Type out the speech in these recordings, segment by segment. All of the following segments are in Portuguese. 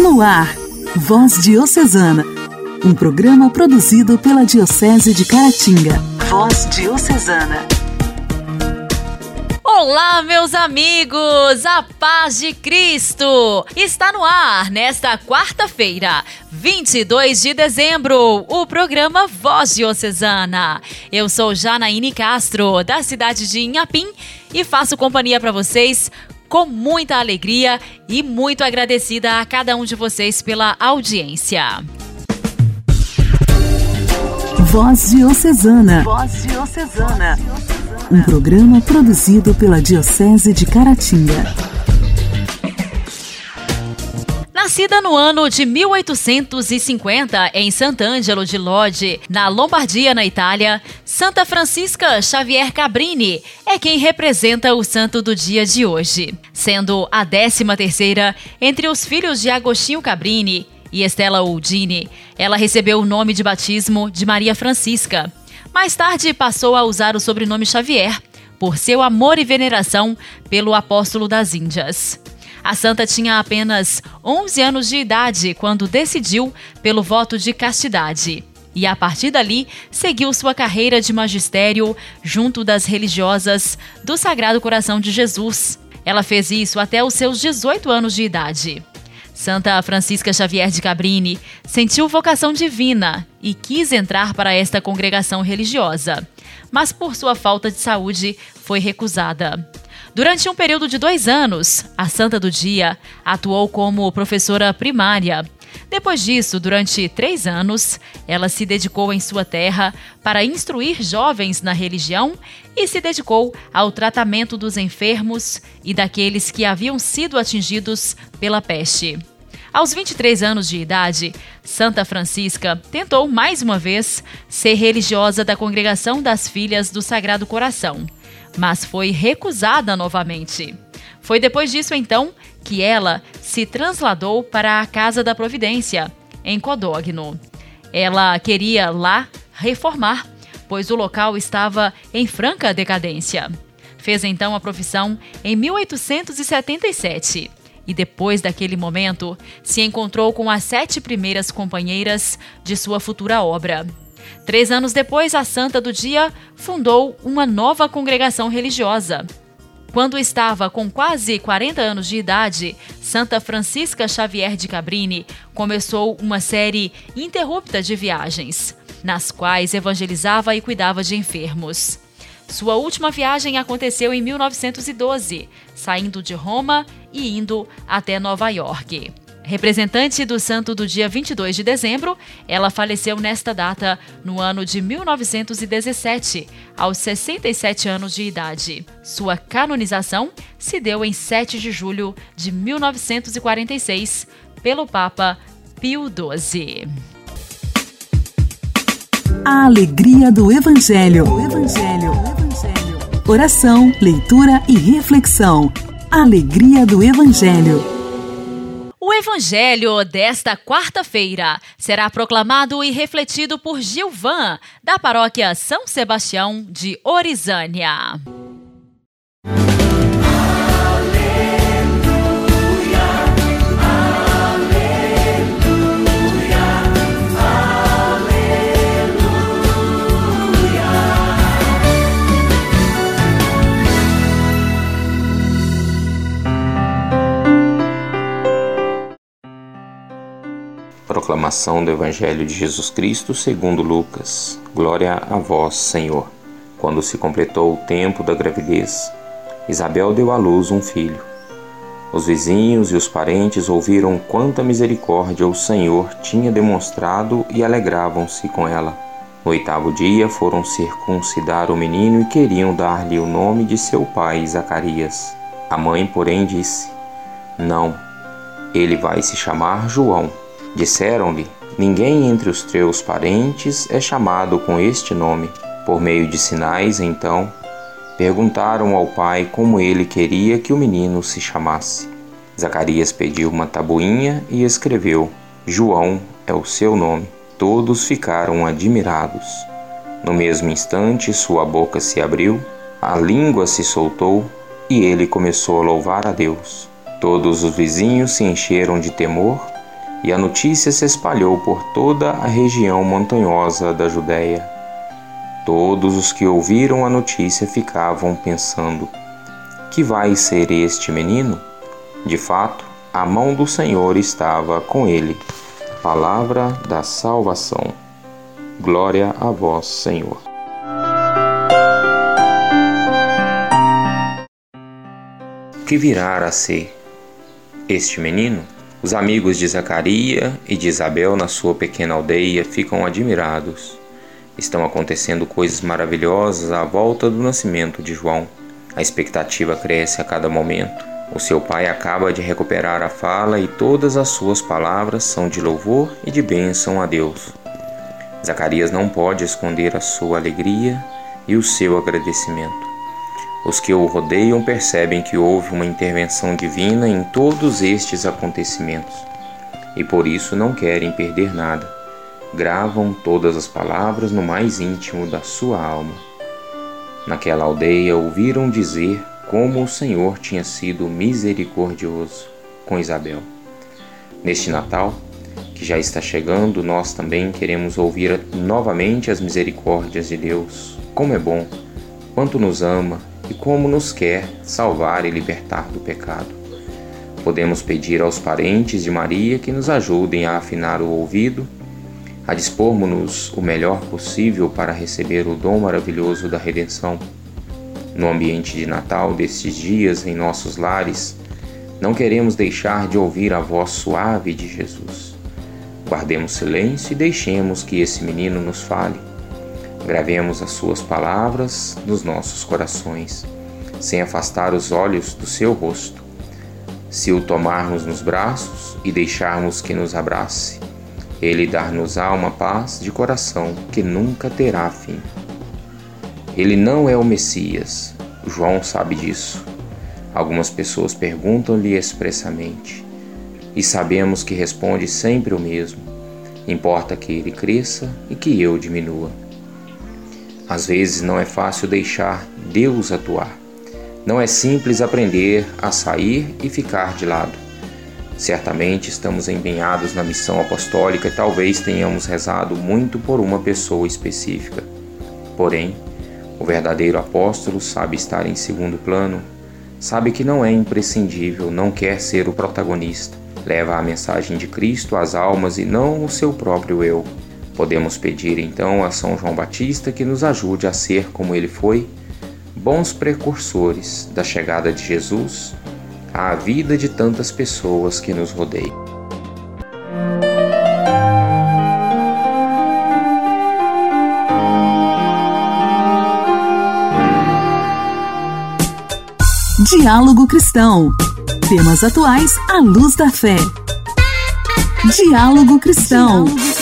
No ar, Voz Diocesana, um programa produzido pela Diocese de Caratinga. Voz Diocesana. Olá, meus amigos! A paz de Cristo está no ar nesta quarta-feira, 22 de dezembro, o programa Voz Diocesana. Eu sou Janaíne Castro, da cidade de Inhapim, e faço companhia para vocês com muita alegria e muito agradecida a cada um de vocês pela audiência. Voz Diocesana. Voz Diocesana. Um programa produzido pela Diocese de Caratinga. Nascida no ano de 1850 em Sant'Angelo de Lodi, na Lombardia, na Itália, Santa Francisca Xavier Cabrini é quem representa o santo do dia de hoje, sendo a 13 terceira entre os filhos de Agostinho Cabrini e Estela Uldini. Ela recebeu o nome de batismo de Maria Francisca. Mais tarde passou a usar o sobrenome Xavier, por seu amor e veneração pelo apóstolo das Índias. A santa tinha apenas 11 anos de idade quando decidiu pelo voto de castidade. E a partir dali, seguiu sua carreira de magistério junto das religiosas do Sagrado Coração de Jesus. Ela fez isso até os seus 18 anos de idade. Santa Francisca Xavier de Cabrini sentiu vocação divina e quis entrar para esta congregação religiosa, mas por sua falta de saúde foi recusada. Durante um período de dois anos, a Santa do Dia atuou como professora primária. Depois disso, durante três anos, ela se dedicou em sua terra para instruir jovens na religião e se dedicou ao tratamento dos enfermos e daqueles que haviam sido atingidos pela peste. Aos 23 anos de idade, Santa Francisca tentou mais uma vez ser religiosa da Congregação das Filhas do Sagrado Coração mas foi recusada novamente. Foi depois disso, então, que ela se trasladou para a Casa da Providência, em Codogno. Ela queria lá reformar, pois o local estava em franca decadência. Fez então a profissão em 1877 e depois daquele momento se encontrou com as sete primeiras companheiras de sua futura obra. Três anos depois, a Santa do Dia fundou uma nova congregação religiosa. Quando estava com quase 40 anos de idade, Santa Francisca Xavier de Cabrini começou uma série interrupta de viagens, nas quais evangelizava e cuidava de enfermos. Sua última viagem aconteceu em 1912, saindo de Roma e indo até Nova York. Representante do santo do dia 22 de dezembro, ela faleceu nesta data, no ano de 1917, aos 67 anos de idade. Sua canonização se deu em 7 de julho de 1946 pelo Papa Pio XII. A alegria do Evangelho. O Evangelho. Evangelho. Oração, leitura e reflexão. Alegria do Evangelho. O evangelho desta quarta-feira será proclamado e refletido por Gilvan, da paróquia São Sebastião de Orizânia. Proclamação do Evangelho de Jesus Cristo segundo Lucas. Glória a vós, Senhor. Quando se completou o tempo da gravidez, Isabel deu à luz um filho. Os vizinhos e os parentes ouviram quanta misericórdia o Senhor tinha demonstrado e alegravam-se com ela. No oitavo dia foram circuncidar o menino e queriam dar-lhe o nome de seu pai Zacarias. A mãe, porém, disse: Não, ele vai se chamar João. Disseram-lhe: Ninguém entre os teus parentes é chamado com este nome. Por meio de sinais, então, perguntaram ao pai como ele queria que o menino se chamasse. Zacarias pediu uma tabuinha e escreveu: João é o seu nome. Todos ficaram admirados. No mesmo instante, sua boca se abriu, a língua se soltou e ele começou a louvar a Deus. Todos os vizinhos se encheram de temor e a notícia se espalhou por toda a região montanhosa da Judéia. Todos os que ouviram a notícia ficavam pensando: que vai ser este menino? De fato, a mão do Senhor estava com ele. Palavra da salvação. Glória a vós, Senhor. que virá a ser este menino? Os amigos de Zacarias e de Isabel na sua pequena aldeia ficam admirados. Estão acontecendo coisas maravilhosas à volta do nascimento de João. A expectativa cresce a cada momento. O seu pai acaba de recuperar a fala e todas as suas palavras são de louvor e de bênção a Deus. Zacarias não pode esconder a sua alegria e o seu agradecimento. Os que o rodeiam percebem que houve uma intervenção divina em todos estes acontecimentos e por isso não querem perder nada. Gravam todas as palavras no mais íntimo da sua alma. Naquela aldeia ouviram dizer como o Senhor tinha sido misericordioso com Isabel. Neste Natal, que já está chegando, nós também queremos ouvir novamente as misericórdias de Deus. Como é bom, quanto nos ama e como nos quer salvar e libertar do pecado. Podemos pedir aos parentes de Maria que nos ajudem a afinar o ouvido, a dispormos-nos o melhor possível para receber o dom maravilhoso da redenção. No ambiente de Natal destes dias em nossos lares, não queremos deixar de ouvir a voz suave de Jesus. Guardemos silêncio e deixemos que esse menino nos fale Gravemos as suas palavras nos nossos corações, sem afastar os olhos do seu rosto. Se o tomarmos nos braços e deixarmos que nos abrace, ele dar-nos-á uma paz de coração que nunca terá fim. Ele não é o Messias, João sabe disso. Algumas pessoas perguntam-lhe expressamente, e sabemos que responde sempre o mesmo: importa que ele cresça e que eu diminua. Às vezes não é fácil deixar Deus atuar. Não é simples aprender a sair e ficar de lado. Certamente estamos empenhados na missão apostólica e talvez tenhamos rezado muito por uma pessoa específica. Porém, o verdadeiro apóstolo sabe estar em segundo plano, sabe que não é imprescindível, não quer ser o protagonista, leva a mensagem de Cristo às almas e não o seu próprio eu. Podemos pedir então a São João Batista que nos ajude a ser como ele foi, bons precursores da chegada de Jesus à vida de tantas pessoas que nos rodeiam. Diálogo Cristão. Temas atuais à luz da fé. Diálogo Cristão. Diálogo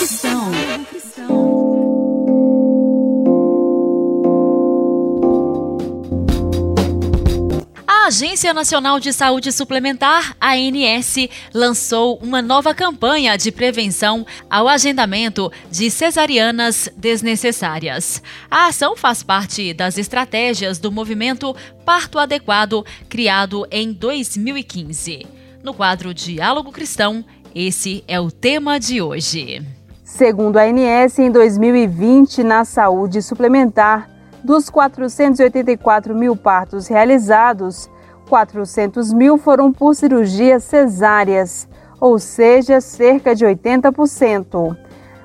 Agência Nacional de Saúde Suplementar, ANS, lançou uma nova campanha de prevenção ao agendamento de cesarianas desnecessárias. A ação faz parte das estratégias do movimento Parto Adequado, criado em 2015. No quadro Diálogo Cristão, esse é o tema de hoje. Segundo a ANS, em 2020, na saúde suplementar, dos 484 mil partos realizados, 400 mil foram por cirurgias cesáreas, ou seja, cerca de 80%.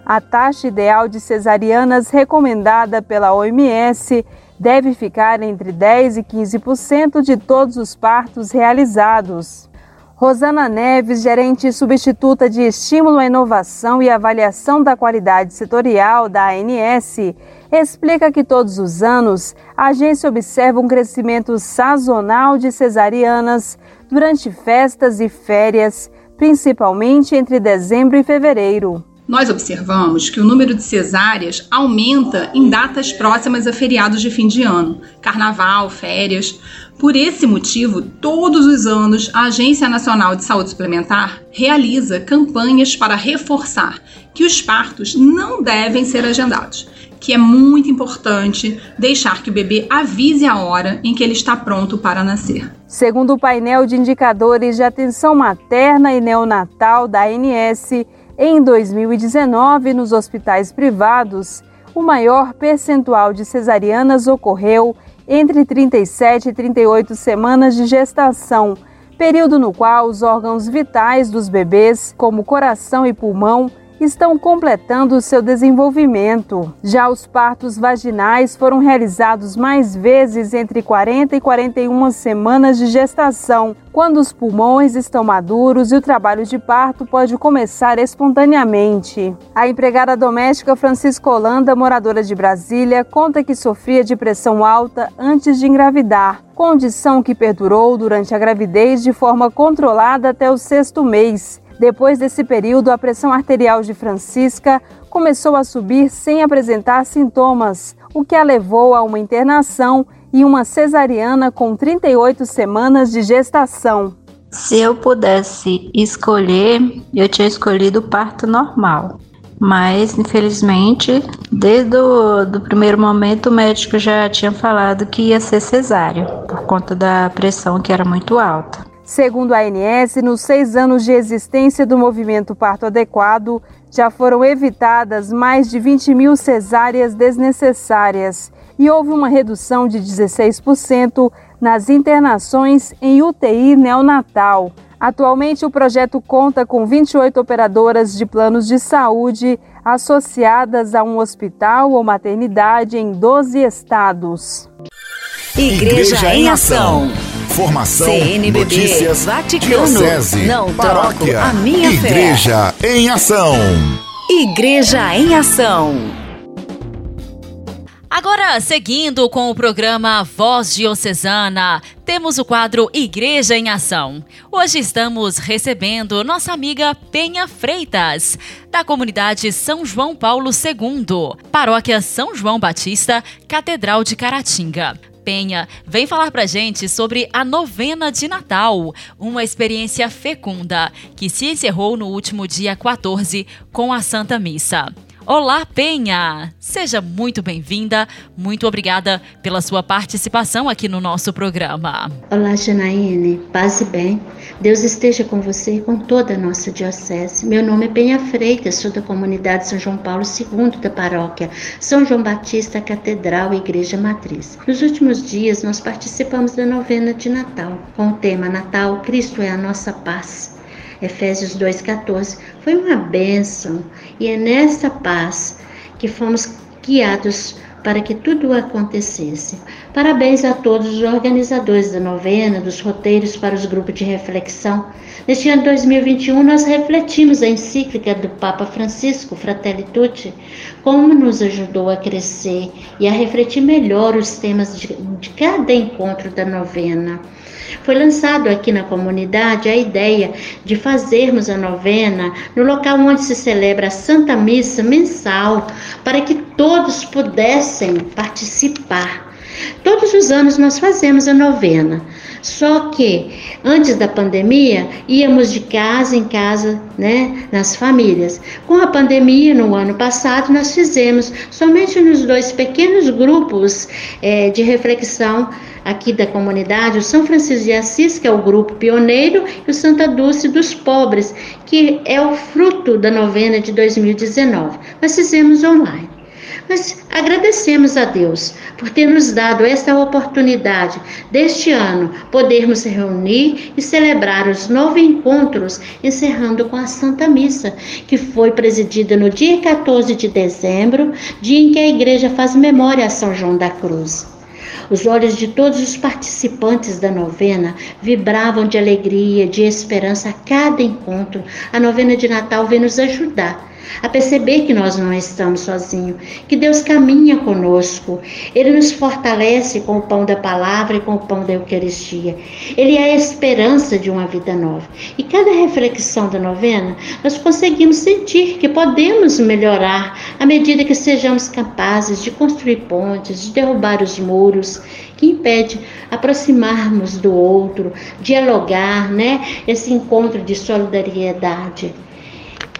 A taxa ideal de cesarianas recomendada pela OMS deve ficar entre 10 e 15% de todos os partos realizados. Rosana Neves, gerente substituta de Estímulo à Inovação e Avaliação da Qualidade Setorial da ANS, explica que todos os anos a agência observa um crescimento sazonal de cesarianas durante festas e férias, principalmente entre dezembro e fevereiro. Nós observamos que o número de cesáreas aumenta em datas próximas a feriados de fim de ano, carnaval, férias. Por esse motivo, todos os anos a Agência Nacional de Saúde Suplementar realiza campanhas para reforçar que os partos não devem ser agendados que é muito importante deixar que o bebê avise a hora em que ele está pronto para nascer. Segundo o painel de indicadores de atenção materna e neonatal da ANS, em 2019, nos hospitais privados, o maior percentual de cesarianas ocorreu entre 37 e 38 semanas de gestação, período no qual os órgãos vitais dos bebês, como coração e pulmão, estão completando seu desenvolvimento. Já os partos vaginais foram realizados mais vezes entre 40 e 41 semanas de gestação, quando os pulmões estão maduros e o trabalho de parto pode começar espontaneamente. A empregada doméstica Francisca Holanda, moradora de Brasília, conta que sofria de pressão alta antes de engravidar, condição que perdurou durante a gravidez de forma controlada até o sexto mês depois desse período, a pressão arterial de Francisca começou a subir sem apresentar sintomas, o que a levou a uma internação e uma cesariana com 38 semanas de gestação. Se eu pudesse escolher, eu tinha escolhido o parto normal. Mas, infelizmente, desde o do primeiro momento, o médico já tinha falado que ia ser cesárea, por conta da pressão que era muito alta. Segundo a ANS, nos seis anos de existência do movimento Parto Adequado, já foram evitadas mais de 20 mil cesáreas desnecessárias e houve uma redução de 16% nas internações em UTI neonatal. Atualmente, o projeto conta com 28 operadoras de planos de saúde associadas a um hospital ou maternidade em 12 estados. Igreja, Igreja em Ação. Formação, CNBB, notícias, Vaticano, diocese, não paróquia, a minha Igreja fé. em Ação. Igreja em Ação. Agora, seguindo com o programa Voz Diocesana, temos o quadro Igreja em Ação. Hoje estamos recebendo nossa amiga Penha Freitas, da comunidade São João Paulo II, paróquia São João Batista, Catedral de Caratinga. Penha vem falar pra gente sobre a novena de Natal, uma experiência fecunda que se encerrou no último dia 14 com a Santa Missa. Olá, Penha! Seja muito bem-vinda, muito obrigada pela sua participação aqui no nosso programa. Olá, Janaíne, paz e bem. Deus esteja com você e com toda a nossa diocese. Meu nome é Penha Freitas, sou da comunidade São João Paulo II da paróquia São João Batista Catedral e Igreja Matriz. Nos últimos dias, nós participamos da novena de Natal, com o tema Natal, Cristo é a nossa paz. Efésios 2,14, foi uma bênção e é nessa paz que fomos guiados para que tudo acontecesse. Parabéns a todos os organizadores da novena, dos roteiros para os grupos de reflexão. Neste ano 2021, nós refletimos a encíclica do Papa Francisco, Fratelli Tutti, como nos ajudou a crescer e a refletir melhor os temas de, de cada encontro da novena. Foi lançado aqui na comunidade a ideia de fazermos a novena no local onde se celebra a Santa Missa mensal, para que todos pudessem participar. Todos os anos nós fazemos a novena. Só que antes da pandemia íamos de casa em casa, né, nas famílias. Com a pandemia no ano passado nós fizemos somente nos dois pequenos grupos é, de reflexão aqui da comunidade, o São Francisco de Assis, que é o grupo pioneiro, e o Santa Dulce dos Pobres, que é o fruto da novena de 2019. Nós fizemos online. Mas agradecemos a Deus por ter nos dado esta oportunidade deste ano podermos reunir e celebrar os nove encontros, encerrando com a Santa Missa, que foi presidida no dia 14 de dezembro, dia em que a igreja faz memória a São João da Cruz. Os olhos de todos os participantes da novena vibravam de alegria, de esperança a cada encontro. A novena de Natal vem nos ajudar a perceber que nós não estamos sozinhos, que Deus caminha conosco. Ele nos fortalece com o pão da palavra e com o pão da Eucaristia. Ele é a esperança de uma vida nova. E cada reflexão da novena, nós conseguimos sentir que podemos melhorar à medida que sejamos capazes de construir pontes, de derrubar os muros que impede aproximarmos do outro, dialogar, né? Esse encontro de solidariedade.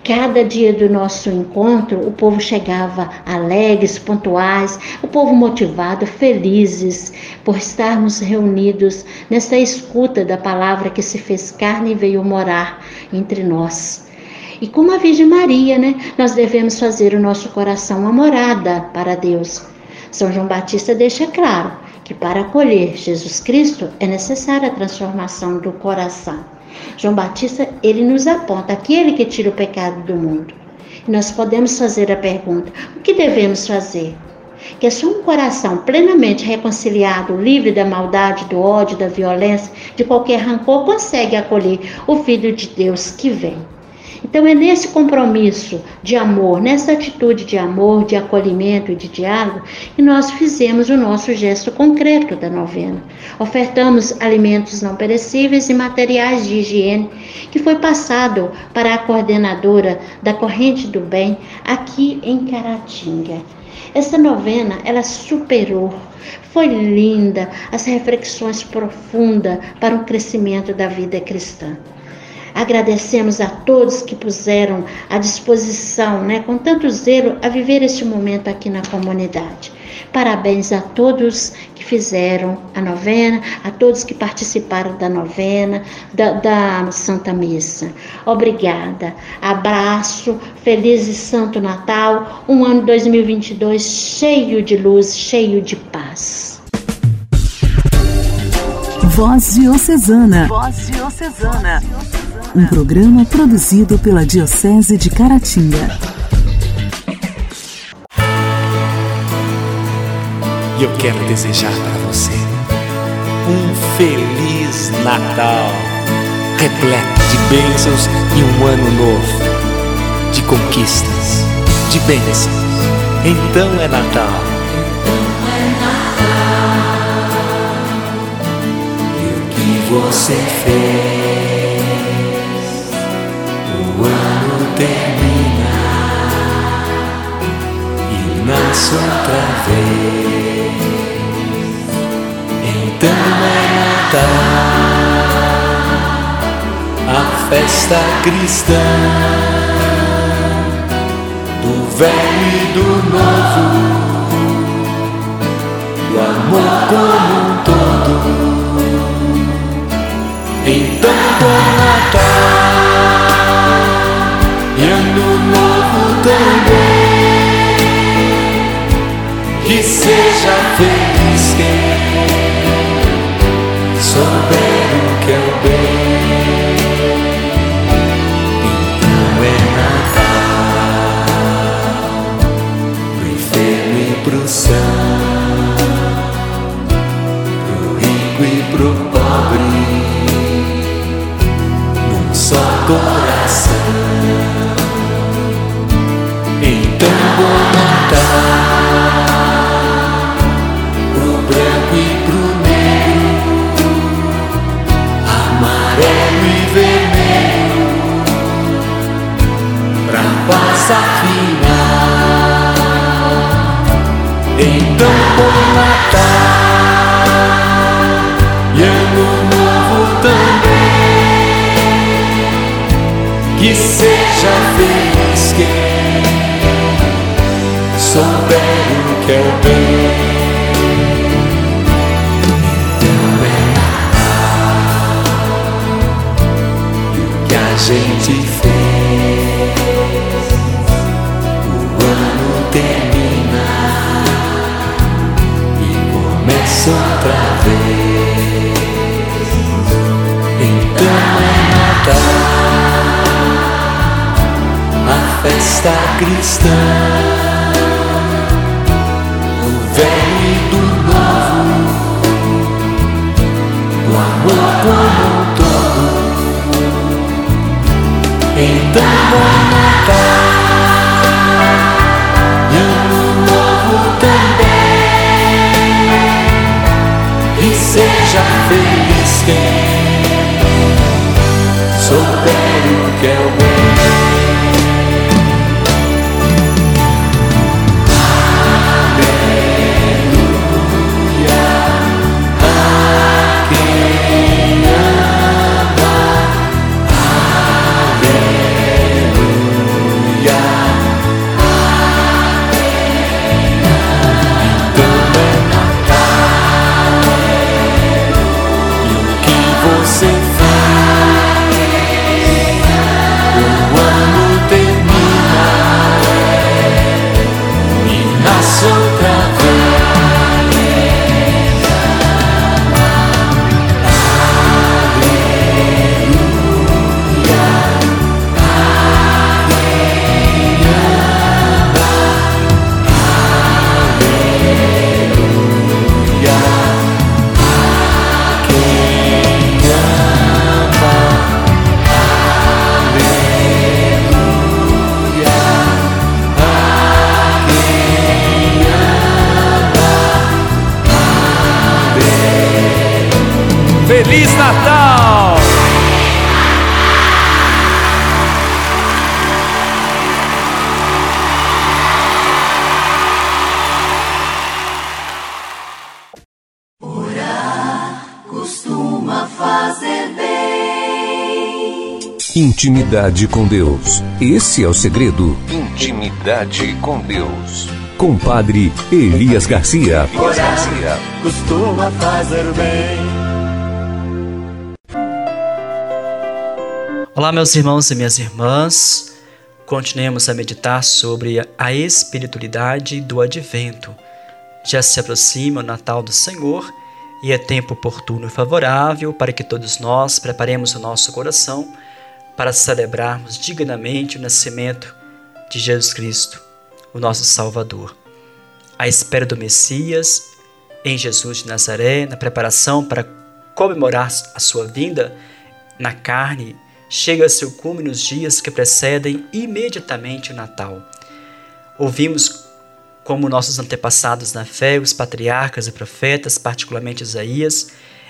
Cada dia do nosso encontro, o povo chegava alegres, pontuais, o povo motivado, felizes por estarmos reunidos nessa escuta da palavra que se fez carne e veio morar entre nós. E como a Virgem Maria, né, nós devemos fazer o nosso coração uma morada para Deus. São João Batista deixa claro que para acolher Jesus Cristo é necessária a transformação do coração. João Batista, ele nos aponta aquele que tira o pecado do mundo. Nós podemos fazer a pergunta: o que devemos fazer? Que é só um coração plenamente reconciliado, livre da maldade, do ódio, da violência, de qualquer rancor, consegue acolher o Filho de Deus que vem. Então é nesse compromisso de amor, nessa atitude de amor, de acolhimento e de diálogo que nós fizemos o nosso gesto concreto da novena. Ofertamos alimentos não perecíveis e materiais de higiene que foi passado para a coordenadora da Corrente do Bem aqui em Caratinga. Essa novena, ela superou foi linda, as reflexões profundas para o crescimento da vida cristã. Agradecemos a todos que puseram à disposição, né, com tanto zelo, a viver este momento aqui na comunidade. Parabéns a todos que fizeram a novena, a todos que participaram da novena, da, da Santa Missa. Obrigada. Abraço, feliz e santo Natal, um ano 2022 cheio de luz, cheio de paz. Voz Diocesana. Voz Diocesana um programa produzido pela Diocese de Caratinga. E eu quero desejar para você um feliz Natal, repleto de bênçãos e um ano novo, de conquistas, de bênçãos. Então é Natal. Você fez? o ano termina e nasce outra vez. Então é Natal, a festa cristã do velho e do novo, do amor como bom Natal e ano novo também. Que seja feliz Natal e ano novo também, que seja feliz quem souber o que é o bem. Então é Natal que a gente outra vez. Então é Natal, a festa cristã velho e do novo, o amor como um todo. Então bom souber o que é o. Intimidade com Deus. Esse é o segredo. Intimidade com Deus. Compadre Elias Garcia. Elias Garcia. Costuma fazer bem. Olá, meus irmãos e minhas irmãs. Continuemos a meditar sobre a espiritualidade do advento. Já se aproxima o Natal do Senhor e é tempo oportuno e favorável para que todos nós preparemos o nosso coração para celebrarmos dignamente o nascimento de Jesus Cristo, o nosso Salvador. A espera do Messias em Jesus de Nazaré, na preparação para comemorar a sua vinda na carne, chega a seu cume nos dias que precedem imediatamente o Natal. Ouvimos como nossos antepassados na fé, os patriarcas e profetas, particularmente Isaías,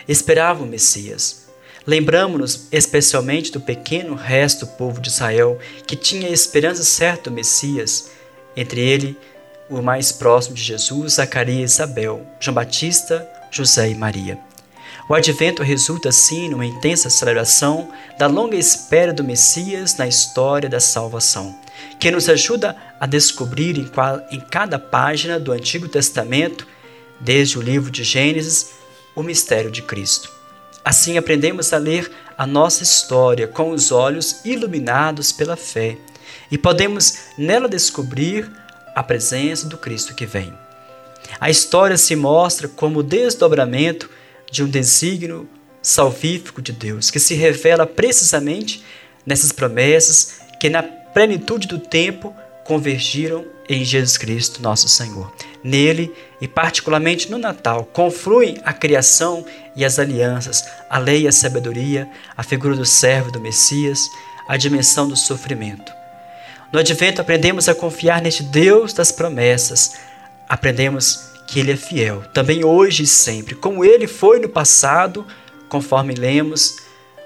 esperavam o Messias Lembramos-nos especialmente do pequeno resto do povo de Israel que tinha esperança certa do Messias, entre ele o mais próximo de Jesus, Zacarias e Isabel, João Batista, José e Maria. O advento resulta assim numa intensa celebração da longa espera do Messias na história da salvação, que nos ajuda a descobrir em, qual, em cada página do Antigo Testamento, desde o livro de Gênesis, o mistério de Cristo. Assim aprendemos a ler a nossa história com os olhos iluminados pela fé e podemos nela descobrir a presença do Cristo que vem. A história se mostra como o desdobramento de um desígnio salvífico de Deus, que se revela precisamente nessas promessas que, na plenitude do tempo, convergiram em Jesus Cristo, nosso Senhor. Nele, e particularmente no Natal, confluem a criação e as alianças, a lei e a sabedoria, a figura do servo e do Messias, a dimensão do sofrimento. No advento, aprendemos a confiar neste Deus das promessas. Aprendemos que Ele é fiel, também hoje e sempre, como Ele foi no passado, conforme lemos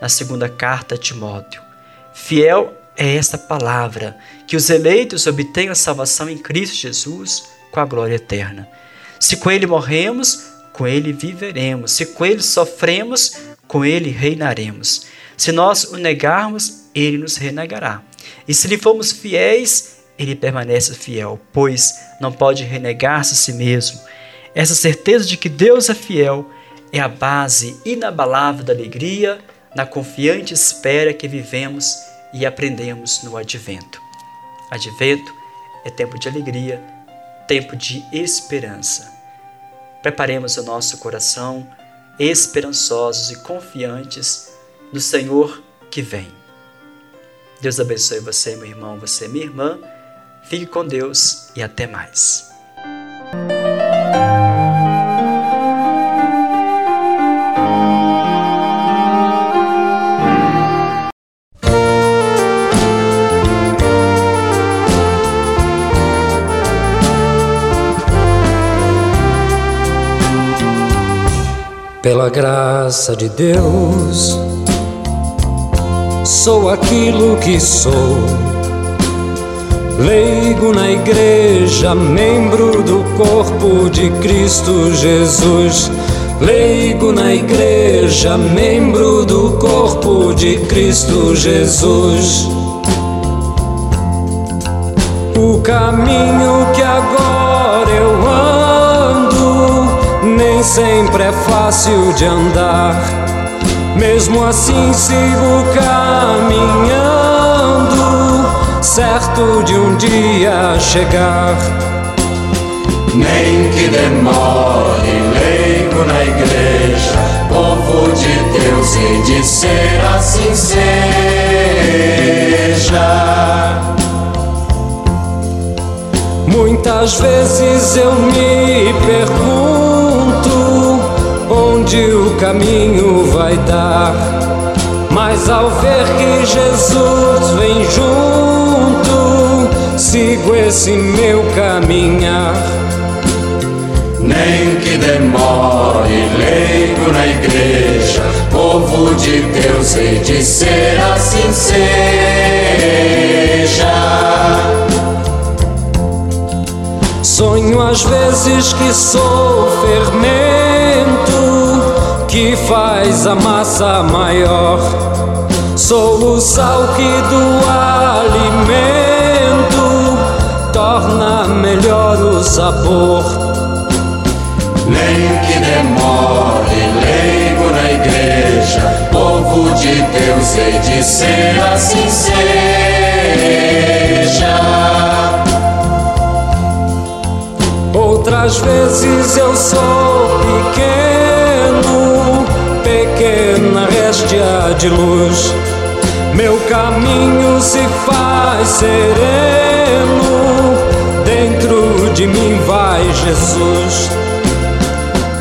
na segunda carta a Timóteo. Fiel é esta palavra, que os eleitos obtenham a salvação em Cristo Jesus com a glória eterna. Se com Ele morremos, com Ele viveremos. Se com Ele sofremos, com Ele reinaremos. Se nós o negarmos, Ele nos renegará. E se lhe formos fiéis, Ele permanece fiel, pois não pode renegar-se a si mesmo. Essa certeza de que Deus é fiel é a base inabalável da alegria na confiante espera que vivemos e aprendemos no advento. Advento é tempo de alegria, tempo de esperança. Preparemos o nosso coração esperançosos e confiantes no Senhor que vem. Deus abençoe você, meu irmão, você, minha irmã. Fique com Deus e até mais. Pela graça de Deus, sou aquilo que sou. Leigo na igreja, membro do corpo de Cristo Jesus. Leigo na igreja, membro do corpo de Cristo Jesus. O caminho sempre é fácil de andar. Mesmo assim sigo caminhando, certo de um dia chegar. Nem que demore, leigo na igreja, povo de Deus e de ser assim seja. Muitas vezes eu me pergunto onde o caminho vai dar. Mas ao ver que Jesus vem junto, sigo esse meu caminhar. Nem que demore, leigo na igreja, povo de Deus, e de ser assim seja. Sonho às vezes que sou fermento que faz a massa maior. Sou o sal que do alimento torna melhor o sabor. Nem que demore, leigo na igreja, povo de Deus, hei de ser assim seja. Outras vezes eu sou pequeno, pequena réstia de luz. Meu caminho se faz sereno, dentro de mim vai Jesus.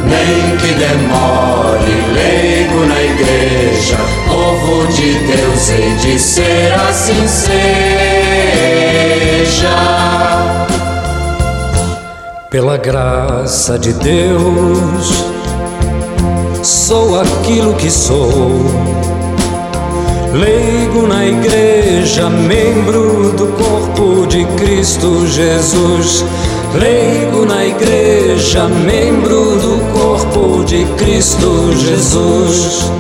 Nem que demore, leigo na igreja, povo de Deus, hei de ser assim seja. Pela graça de Deus, sou aquilo que sou. Leigo na igreja, membro do corpo de Cristo Jesus. Leigo na igreja, membro do corpo de Cristo Jesus.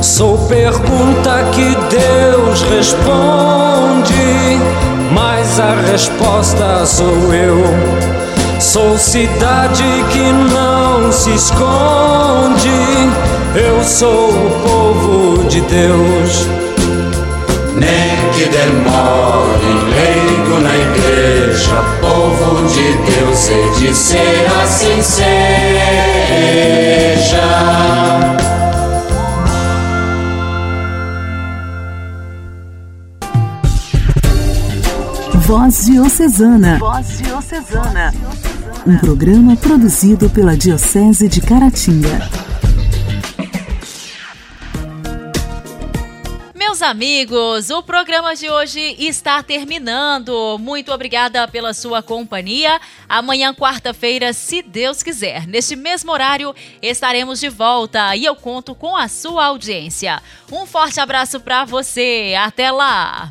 Sou pergunta que Deus responde mas a resposta sou eu. Sou cidade que não se esconde, eu sou o povo de Deus. Nem que demore, leigo na igreja, povo de Deus, hei de ser assim seja. Voz Diocesana. Voz Diocesana. Um programa produzido pela Diocese de Caratinga. Meus amigos, o programa de hoje está terminando. Muito obrigada pela sua companhia. Amanhã, quarta-feira, se Deus quiser, neste mesmo horário, estaremos de volta e eu conto com a sua audiência. Um forte abraço para você. Até lá.